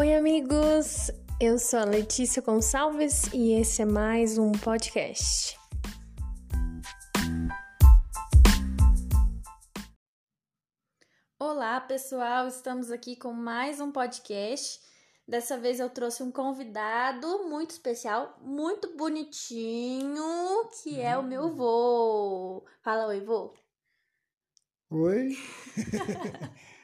Oi, amigos! Eu sou a Letícia Gonçalves e esse é mais um podcast. Olá, pessoal! Estamos aqui com mais um podcast. Dessa vez eu trouxe um convidado muito especial, muito bonitinho, que é o meu vô. Fala oi, vô. Oi.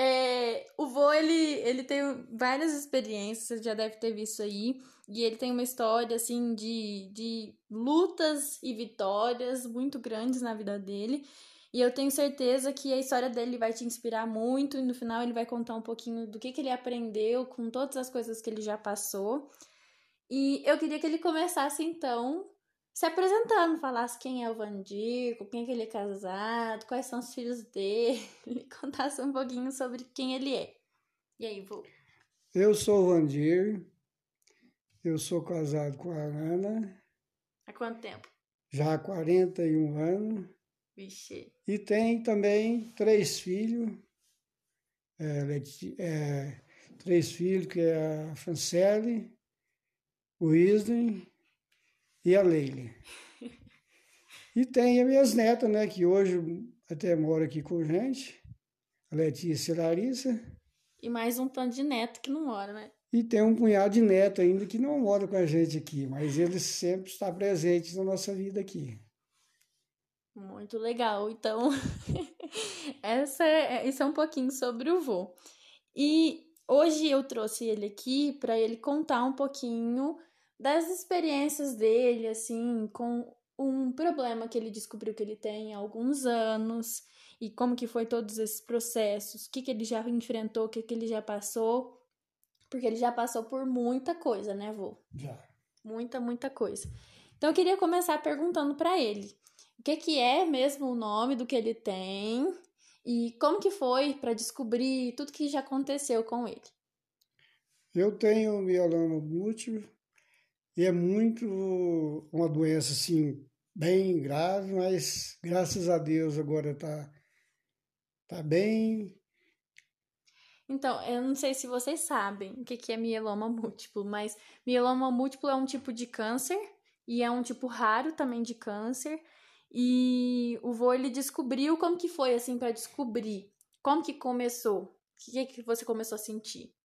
É, o vô, ele, ele tem várias experiências, já deve ter visto aí. E ele tem uma história, assim, de, de lutas e vitórias muito grandes na vida dele. E eu tenho certeza que a história dele vai te inspirar muito. E no final ele vai contar um pouquinho do que, que ele aprendeu com todas as coisas que ele já passou. E eu queria que ele começasse, então, se apresentando, falasse quem é o Vandir, com quem que ele é casado, quais são os filhos dele, contasse um pouquinho sobre quem ele é. E aí, vô? Eu sou o Vandir, eu sou casado com a Ana. Há quanto tempo? Já há 41 anos. Vixe. E tem também três filhos. É, é, três filhos, que é a Francelle, o Isden e a Leile. E tem as minhas netas, né, que hoje até moram aqui com a gente, a Letícia e a Larissa. E mais um tanto de neto que não mora, né? E tem um punhado de neto ainda que não mora com a gente aqui, mas eles sempre estão presentes na nossa vida aqui. Muito legal. Então, essa é, isso é um pouquinho sobre o vô. E hoje eu trouxe ele aqui para ele contar um pouquinho das experiências dele, assim, com um problema que ele descobriu que ele tem há alguns anos e como que foi todos esses processos, o que, que ele já enfrentou, o que, que ele já passou, porque ele já passou por muita coisa, né, vô? Já. Muita, muita coisa. Então eu queria começar perguntando para ele o que, que é mesmo o nome do que ele tem e como que foi para descobrir tudo que já aconteceu com ele. Eu tenho mieloma múltiplo e é muito uma doença assim bem grave, mas graças a Deus agora tá tá bem. Então, eu não sei se vocês sabem o que que é mieloma múltiplo, mas mieloma múltiplo é um tipo de câncer e é um tipo raro também de câncer. E o vô ele descobriu como que foi assim para descobrir, como que começou, o que que você começou a sentir?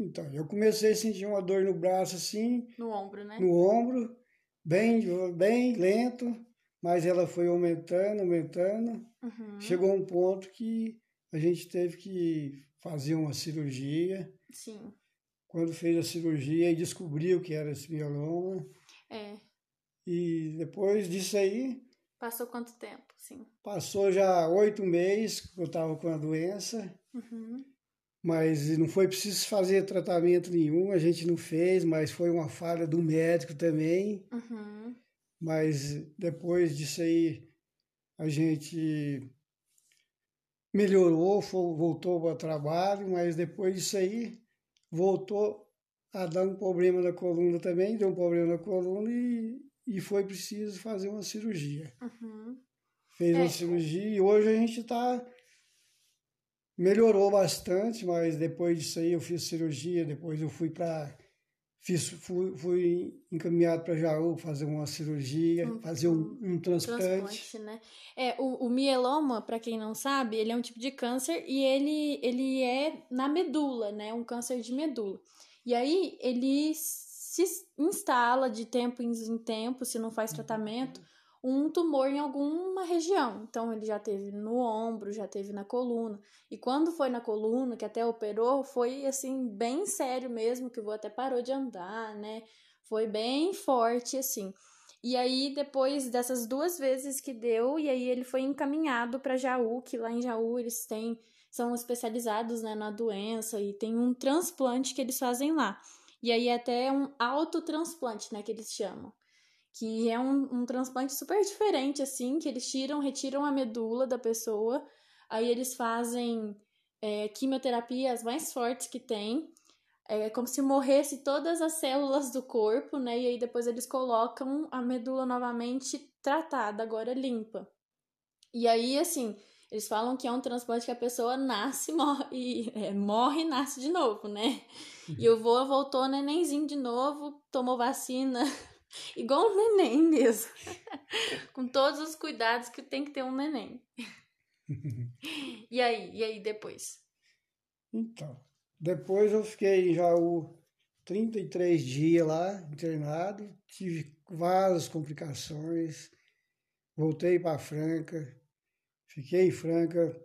Então, eu comecei a sentir uma dor no braço assim. No ombro, né? No ombro, bem, bem lento, mas ela foi aumentando, aumentando. Uhum. Chegou um ponto que a gente teve que fazer uma cirurgia. Sim. Quando fez a cirurgia e descobriu que era esse mieloma. É. E depois disso aí. Passou quanto tempo, sim? Passou já oito meses que eu estava com a doença. Uhum mas não foi preciso fazer tratamento nenhum, a gente não fez, mas foi uma falha do médico também. Uhum. Mas depois disso aí, a gente melhorou, voltou para o trabalho, mas depois disso aí, voltou a dar um problema na coluna também, deu um problema na coluna e, e foi preciso fazer uma cirurgia. Uhum. Fez é. uma cirurgia e hoje a gente está melhorou bastante, mas depois disso aí eu fiz cirurgia, depois eu fui para fiz fui, fui encaminhado para Jaú fazer uma cirurgia, um, fazer um, um transplante. transplante né? É, o, o mieloma, para quem não sabe, ele é um tipo de câncer e ele, ele é na medula, né? Um câncer de medula. E aí ele se instala de tempo em tempo, se não faz tratamento, um tumor em alguma região. Então, ele já teve no ombro, já teve na coluna. E quando foi na coluna, que até operou, foi assim, bem sério mesmo, que o vô até parou de andar, né? Foi bem forte, assim. E aí, depois dessas duas vezes que deu, e aí ele foi encaminhado para Jaú, que lá em Jaú eles têm, são especializados né, na doença e tem um transplante que eles fazem lá. E aí até um autotransplante, né, que eles chamam que é um, um transplante super diferente, assim, que eles tiram, retiram a medula da pessoa, aí eles fazem é, quimioterapia as mais fortes que tem, é como se morresse todas as células do corpo, né? E aí depois eles colocam a medula novamente tratada, agora limpa. E aí, assim, Eles falam que é um transplante que a pessoa nasce morre, e, é, morre e nasce de novo, né? E o vô voltou nenenzinho de novo, tomou vacina, igual um neném mesmo. Com todos os cuidados que tem que ter um neném. e aí? E aí depois? Então, depois eu fiquei já o 33 dias lá internado, tive várias complicações, voltei para Franca, fiquei em Franca,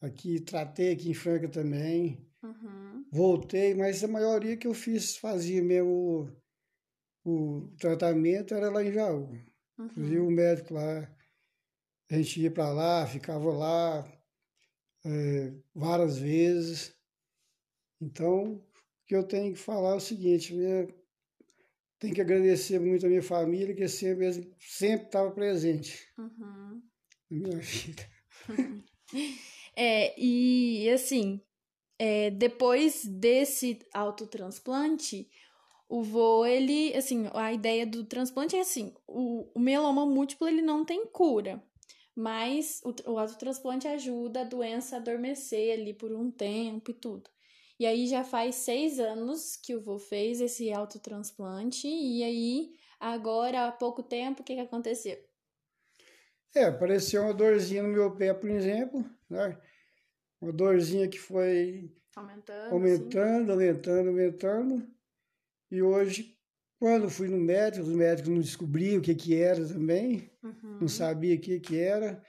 aqui, tratei aqui em Franca também, uhum. voltei, mas a maioria que eu fiz, fazia mesmo o, tratamento era lá em Jaú. Uhum. Inclusive o médico lá, a gente ia para lá, ficava lá é, várias vezes. Então, o que eu tenho que falar é o seguinte, minha, tenho que agradecer muito a minha família, que sempre sempre estava presente uhum. na minha vida. É, e assim, é, depois desse autotransplante, o vô, ele, assim, a ideia do transplante é assim, o, o mieloma múltiplo, ele não tem cura, mas o, o autotransplante ajuda a doença a adormecer ali por um tempo e tudo. E aí já faz seis anos que o vô fez esse autotransplante, e aí, agora, há pouco tempo, o que, que aconteceu? É, apareceu uma dorzinha no meu pé, por exemplo, né? Uma dorzinha que foi aumentando, aumentando, aumentando, aumentando. E hoje, quando fui no médico, os médicos não descobriam o que que era também, uhum. não sabia o que que era,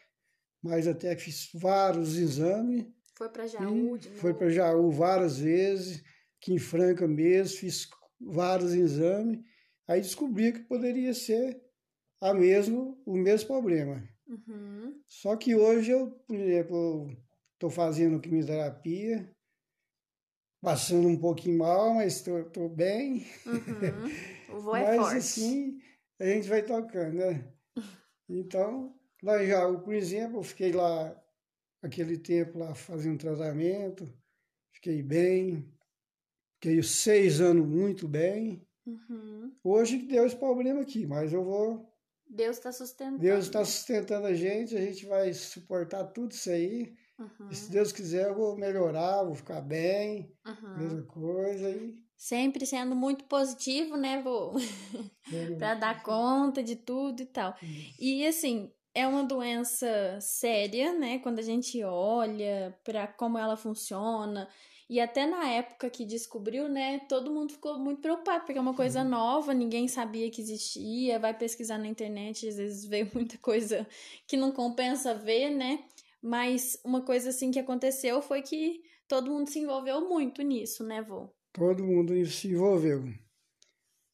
mas até que fiz vários exames. Foi para Jaú? Foi para Jaú várias vezes, aqui em Franca mesmo, fiz vários exames. Aí descobri que poderia ser a mesmo, o mesmo problema. Uhum. Só que hoje eu, por exemplo, estou fazendo quimioterapia, passando um pouquinho mal, mas estou bem. Uhum. O voo é mas forte. assim, a gente vai tocando, né? Então, lá em Jaú, por exemplo, eu fiquei lá aquele tempo lá fazendo tratamento, fiquei bem, fiquei seis anos muito bem. Uhum. Hoje deu esse problema aqui, mas eu vou Deus está sustentando. Deus está sustentando a gente, a gente vai suportar tudo isso aí. Uhum. E se Deus quiser, eu vou melhorar, vou ficar bem, uhum. mesma coisa. E... Sempre sendo muito positivo, né, vô? para dar conta de tudo e tal. E assim, é uma doença séria, né? Quando a gente olha para como ela funciona. E até na época que descobriu, né, todo mundo ficou muito preocupado, porque é uma coisa nova, ninguém sabia que existia, vai pesquisar na internet, às vezes vê muita coisa que não compensa ver, né? Mas uma coisa assim que aconteceu foi que todo mundo se envolveu muito nisso, né, vô? Todo mundo se envolveu.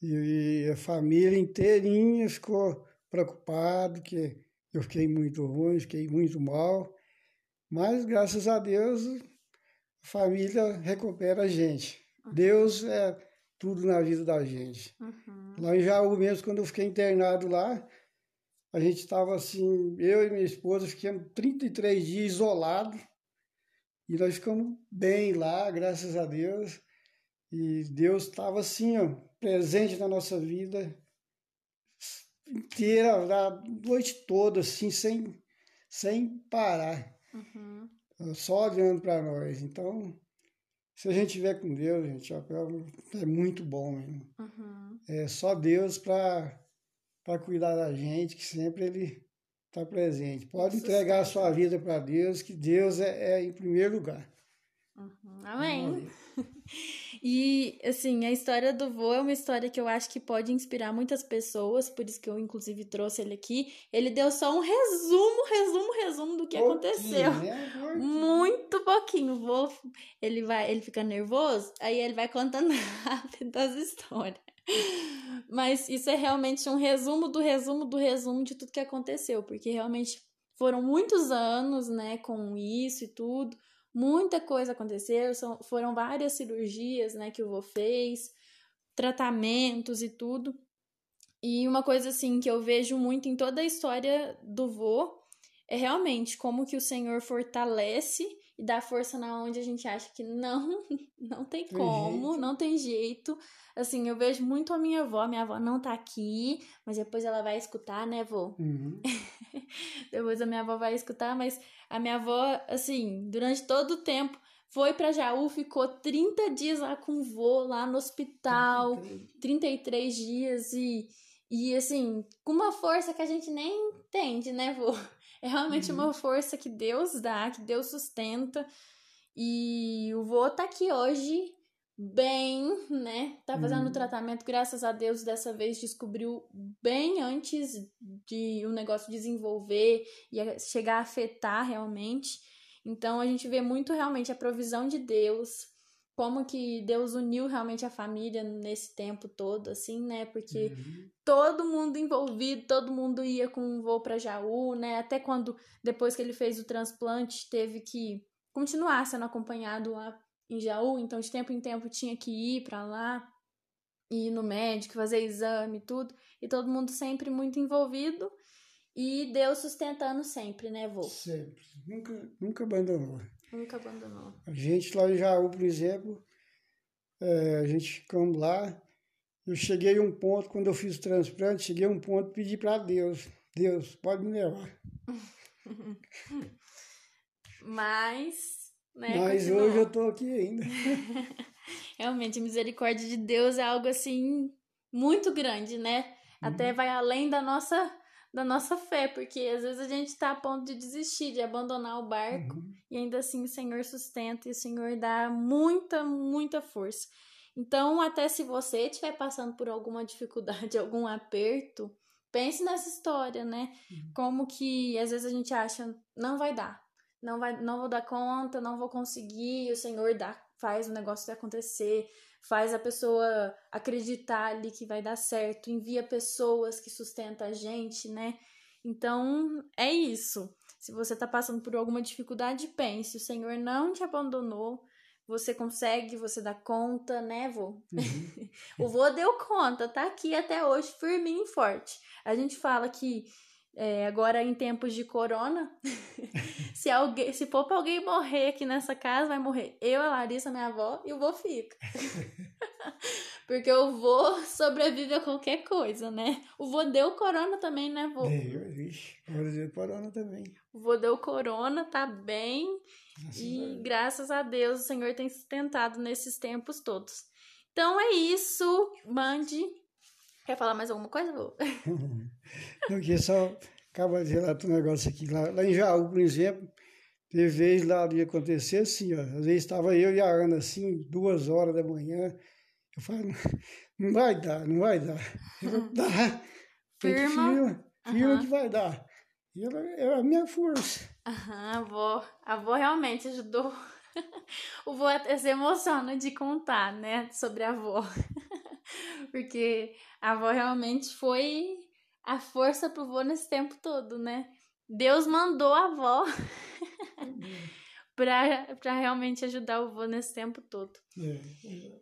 E, a família inteirinha ficou preocupado, que eu fiquei muito ruim, fiquei muito mal. Mas graças a Deus a família recupera a gente. Uhum. Deus é tudo na vida da gente. Uhum. Lá em Jaú mesmo, quando eu fiquei internado lá, a gente estava assim, eu e minha esposa ficamos 33 dias isolados e nós ficamos bem lá, graças a Deus. E Deus estava assim, ó, presente na nossa vida inteira, a noite toda, assim, sem, sem parar. Uhum só olhando para nós. Então, se a gente tiver com Deus, gente, é muito bom mesmo. Uhum. É só Deus para cuidar da gente, que sempre Ele está presente. Pode entregar a sua vida para Deus, que Deus é, é em primeiro lugar. Uhum. Amém. E, assim, a história do vô é uma história que eu acho que pode inspirar muitas pessoas, por isso que eu, inclusive, trouxe ele aqui. Ele deu só um resumo, resumo, resumo do que pouquinho, aconteceu. Né? Muito pouquinho. O vô, ele, vai, ele fica nervoso, aí ele vai contando rápido as histórias. Mas isso é realmente um resumo do resumo do resumo de tudo que aconteceu, porque realmente foram muitos anos, né, com isso e tudo. Muita coisa aconteceu, são, foram várias cirurgias, né, que o vô fez, tratamentos e tudo. E uma coisa assim que eu vejo muito em toda a história do vô é realmente como que o Senhor fortalece e dá força na onde a gente acha que não, não tem como, não tem jeito. Assim, eu vejo muito a minha avó, minha avó não tá aqui, mas depois ela vai escutar, né, vô? Uhum. Depois a minha avó vai escutar, mas a minha avó, assim, durante todo o tempo, foi para Jaú, ficou 30 dias lá com o vô, lá no hospital, 33, 33 dias, e, e assim, com uma força que a gente nem entende, né, vô? É realmente uhum. uma força que Deus dá, que Deus sustenta. E o vô tá aqui hoje bem, né? Tá fazendo uhum. tratamento, graças a Deus, dessa vez descobriu bem antes de o negócio desenvolver e chegar a afetar realmente. Então a gente vê muito realmente a provisão de Deus, como que Deus uniu realmente a família nesse tempo todo, assim, né? Porque uhum. todo mundo envolvido, todo mundo ia com um voo para Jaú, né? Até quando, depois que ele fez o transplante, teve que continuar sendo acompanhado lá em Jaú, então de tempo em tempo tinha que ir para lá, ir no médico, fazer exame e tudo, e todo mundo sempre muito envolvido. E Deus sustentando sempre, né, vô? Sempre. Nunca, nunca abandonou. Nunca abandonou. A gente lá em Jaú, por exemplo, é, a gente ficamos lá. Eu cheguei a um ponto, quando eu fiz o transplante, cheguei a um ponto pedir para Deus: Deus, pode me levar. Mas, né? Mas hoje eu estou aqui ainda. Realmente, a misericórdia de Deus é algo assim muito grande, né? Até uhum. vai além da nossa da nossa fé, porque às vezes a gente está a ponto de desistir, de abandonar o barco, uhum. e ainda assim o Senhor sustenta e o Senhor dá muita, muita força. Então, até se você estiver passando por alguma dificuldade, algum aperto, pense nessa história, né? Uhum. Como que às vezes a gente acha, não vai dar, não vai, não vou dar conta, não vou conseguir, e o Senhor dá, faz o negócio acontecer faz a pessoa acreditar ali que vai dar certo, envia pessoas que sustentam a gente, né? Então, é isso. Se você tá passando por alguma dificuldade, pense, o Senhor não te abandonou, você consegue, você dá conta, né, vô? Uhum. o vô deu conta, tá aqui até hoje, firme e forte. A gente fala que é, agora em tempos de corona, se alguém, se for pra alguém morrer aqui nessa casa, vai morrer eu, a Larissa, minha avó, e o vô fica. Porque o vô sobrevive a qualquer coisa, né? O vô deu corona também, né, vô? Deu, vixe, deu corona também. O vô deu corona, tá bem. Graças e graças a Deus o Senhor tem sustentado nesses tempos todos. Então é isso. Mande Quer falar mais alguma coisa, vô? Não, que só acaba de relatar um negócio aqui. Lá, lá em Jaú, por exemplo, teve vez lá de acontecer assim, ó. Às vezes estava eu e a Ana assim, duas horas da manhã. Eu falo, não vai dar, não vai dar. Dá. Firma. Firma, firma uhum. que vai dar. E ela era a minha força. Aham, a avó. A avó realmente ajudou. O vô até se emociona de contar, né, sobre a avó. Porque a avó realmente foi a força pro vô nesse tempo todo, né? Deus mandou a avó pra, pra realmente ajudar o vô nesse tempo todo. É, é.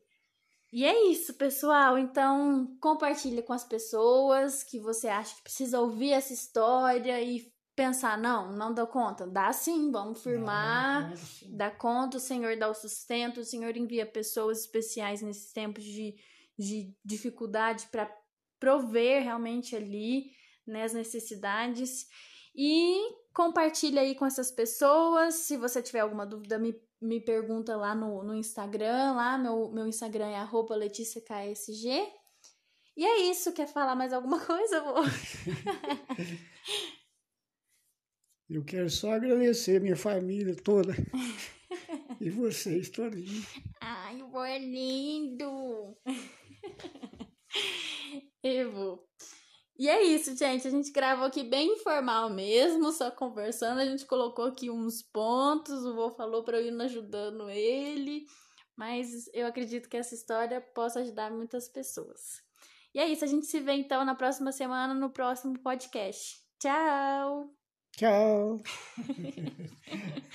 E é isso, pessoal. Então, compartilhe com as pessoas que você acha que precisa ouvir essa história e pensar, não, não dá conta. Dá sim, vamos firmar. Dá conta, o Senhor dá o sustento, o Senhor envia pessoas especiais nesses tempos de de dificuldade para prover realmente ali né, as necessidades. E compartilha aí com essas pessoas. Se você tiver alguma dúvida, me, me pergunta lá no, no Instagram. Lá, meu, meu Instagram é arroba LeticiaKSG. E é isso. Quer falar mais alguma coisa, amor? Eu quero só agradecer minha família toda. e vocês todinhos. Ai, o é lindo! Evo. E é isso, gente. A gente gravou aqui bem informal mesmo, só conversando. A gente colocou aqui uns pontos. O vô falou para eu ir ajudando ele. Mas eu acredito que essa história possa ajudar muitas pessoas. E é isso. A gente se vê então na próxima semana, no próximo podcast. Tchau! Tchau!